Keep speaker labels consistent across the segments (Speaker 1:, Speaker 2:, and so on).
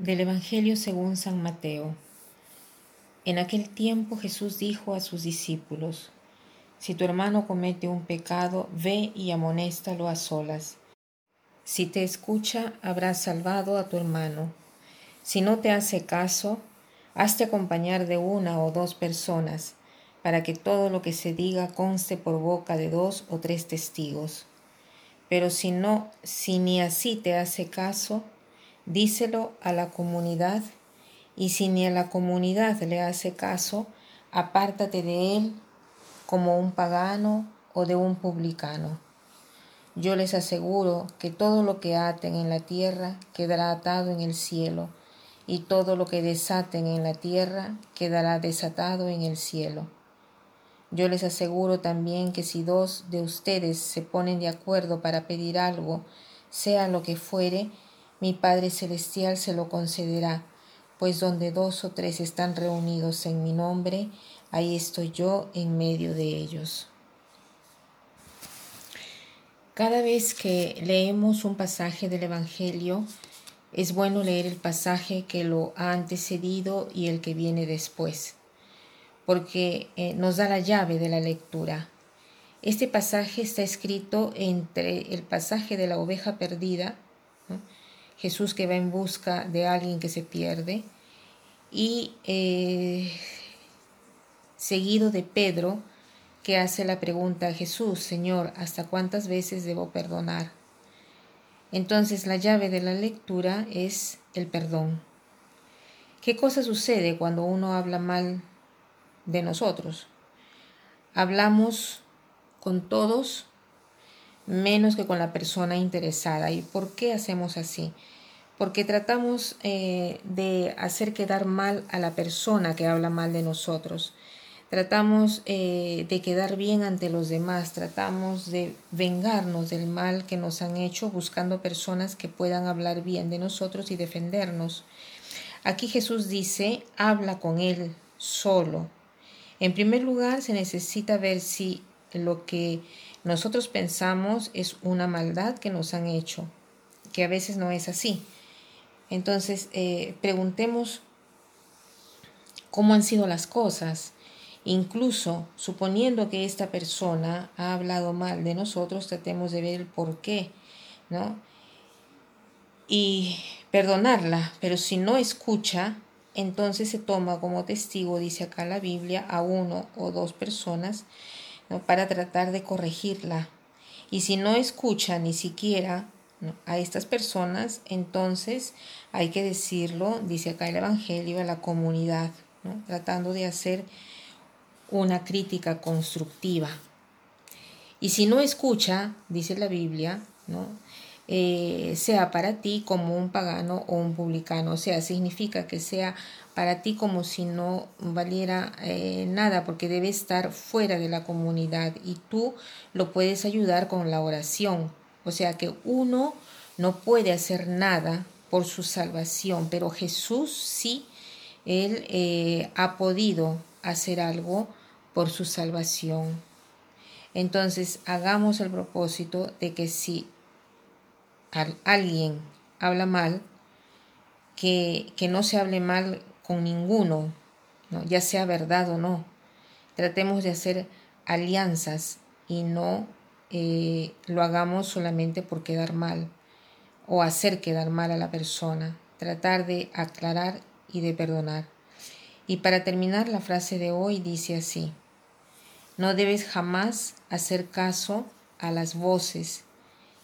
Speaker 1: Del Evangelio según San Mateo. En aquel tiempo Jesús dijo a sus discípulos, Si tu hermano comete un pecado, ve y amonéstalo a solas. Si te escucha, habrás salvado a tu hermano. Si no te hace caso, hazte acompañar de una o dos personas, para que todo lo que se diga conste por boca de dos o tres testigos. Pero si no, si ni así te hace caso, díselo a la comunidad y si ni a la comunidad le hace caso, apártate de él como un pagano o de un publicano. Yo les aseguro que todo lo que aten en la tierra quedará atado en el cielo, y todo lo que desaten en la tierra quedará desatado en el cielo. Yo les aseguro también que si dos de ustedes se ponen de acuerdo para pedir algo, sea lo que fuere, mi Padre Celestial se lo concederá, pues donde dos o tres están reunidos en mi nombre, ahí estoy yo en medio de ellos. Cada vez que leemos un pasaje del Evangelio, es bueno leer el pasaje que lo ha antecedido y el que viene después, porque eh, nos da la llave de la lectura. Este pasaje está escrito entre el pasaje de la oveja perdida, Jesús que va en busca de alguien que se pierde, y eh, seguido de Pedro, que hace la pregunta a Jesús, Señor, ¿hasta cuántas veces debo perdonar? Entonces la llave de la lectura es el perdón. ¿Qué cosa sucede cuando uno habla mal de nosotros? Hablamos con todos menos que con la persona interesada. ¿Y por qué hacemos así? Porque tratamos eh, de hacer quedar mal a la persona que habla mal de nosotros. Tratamos eh, de quedar bien ante los demás, tratamos de vengarnos del mal que nos han hecho buscando personas que puedan hablar bien de nosotros y defendernos. Aquí Jesús dice, habla con él solo. En primer lugar, se necesita ver si lo que nosotros pensamos es una maldad que nos han hecho, que a veces no es así. Entonces, eh, preguntemos cómo han sido las cosas. Incluso suponiendo que esta persona ha hablado mal de nosotros, tratemos de ver el por qué, ¿no? Y perdonarla, pero si no escucha, entonces se toma como testigo, dice acá la Biblia, a uno o dos personas para tratar de corregirla. Y si no escucha ni siquiera a estas personas, entonces hay que decirlo, dice acá el Evangelio, a la comunidad, tratando de hacer una crítica constructiva. Y si no escucha, dice la Biblia, ¿no? Eh, sea para ti como un pagano o un publicano. O sea, significa que sea para ti como si no valiera eh, nada, porque debe estar fuera de la comunidad y tú lo puedes ayudar con la oración. O sea que uno no puede hacer nada por su salvación, pero Jesús sí, Él eh, ha podido hacer algo por su salvación. Entonces, hagamos el propósito de que si alguien habla mal, que, que, no se hable mal con ninguno, ¿no? ya sea verdad o no. Tratemos de hacer alianzas y no eh, lo hagamos solamente por quedar mal o hacer quedar mal a la persona. Tratar de aclarar y de perdonar. Y para terminar, la frase de hoy dice así, no debes jamás hacer caso a las voces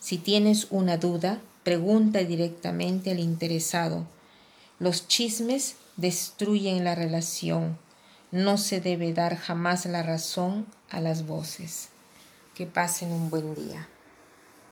Speaker 1: si tienes una duda, pregunta directamente al interesado. Los chismes destruyen la relación. No se debe dar jamás la razón a las voces. Que pasen un buen día.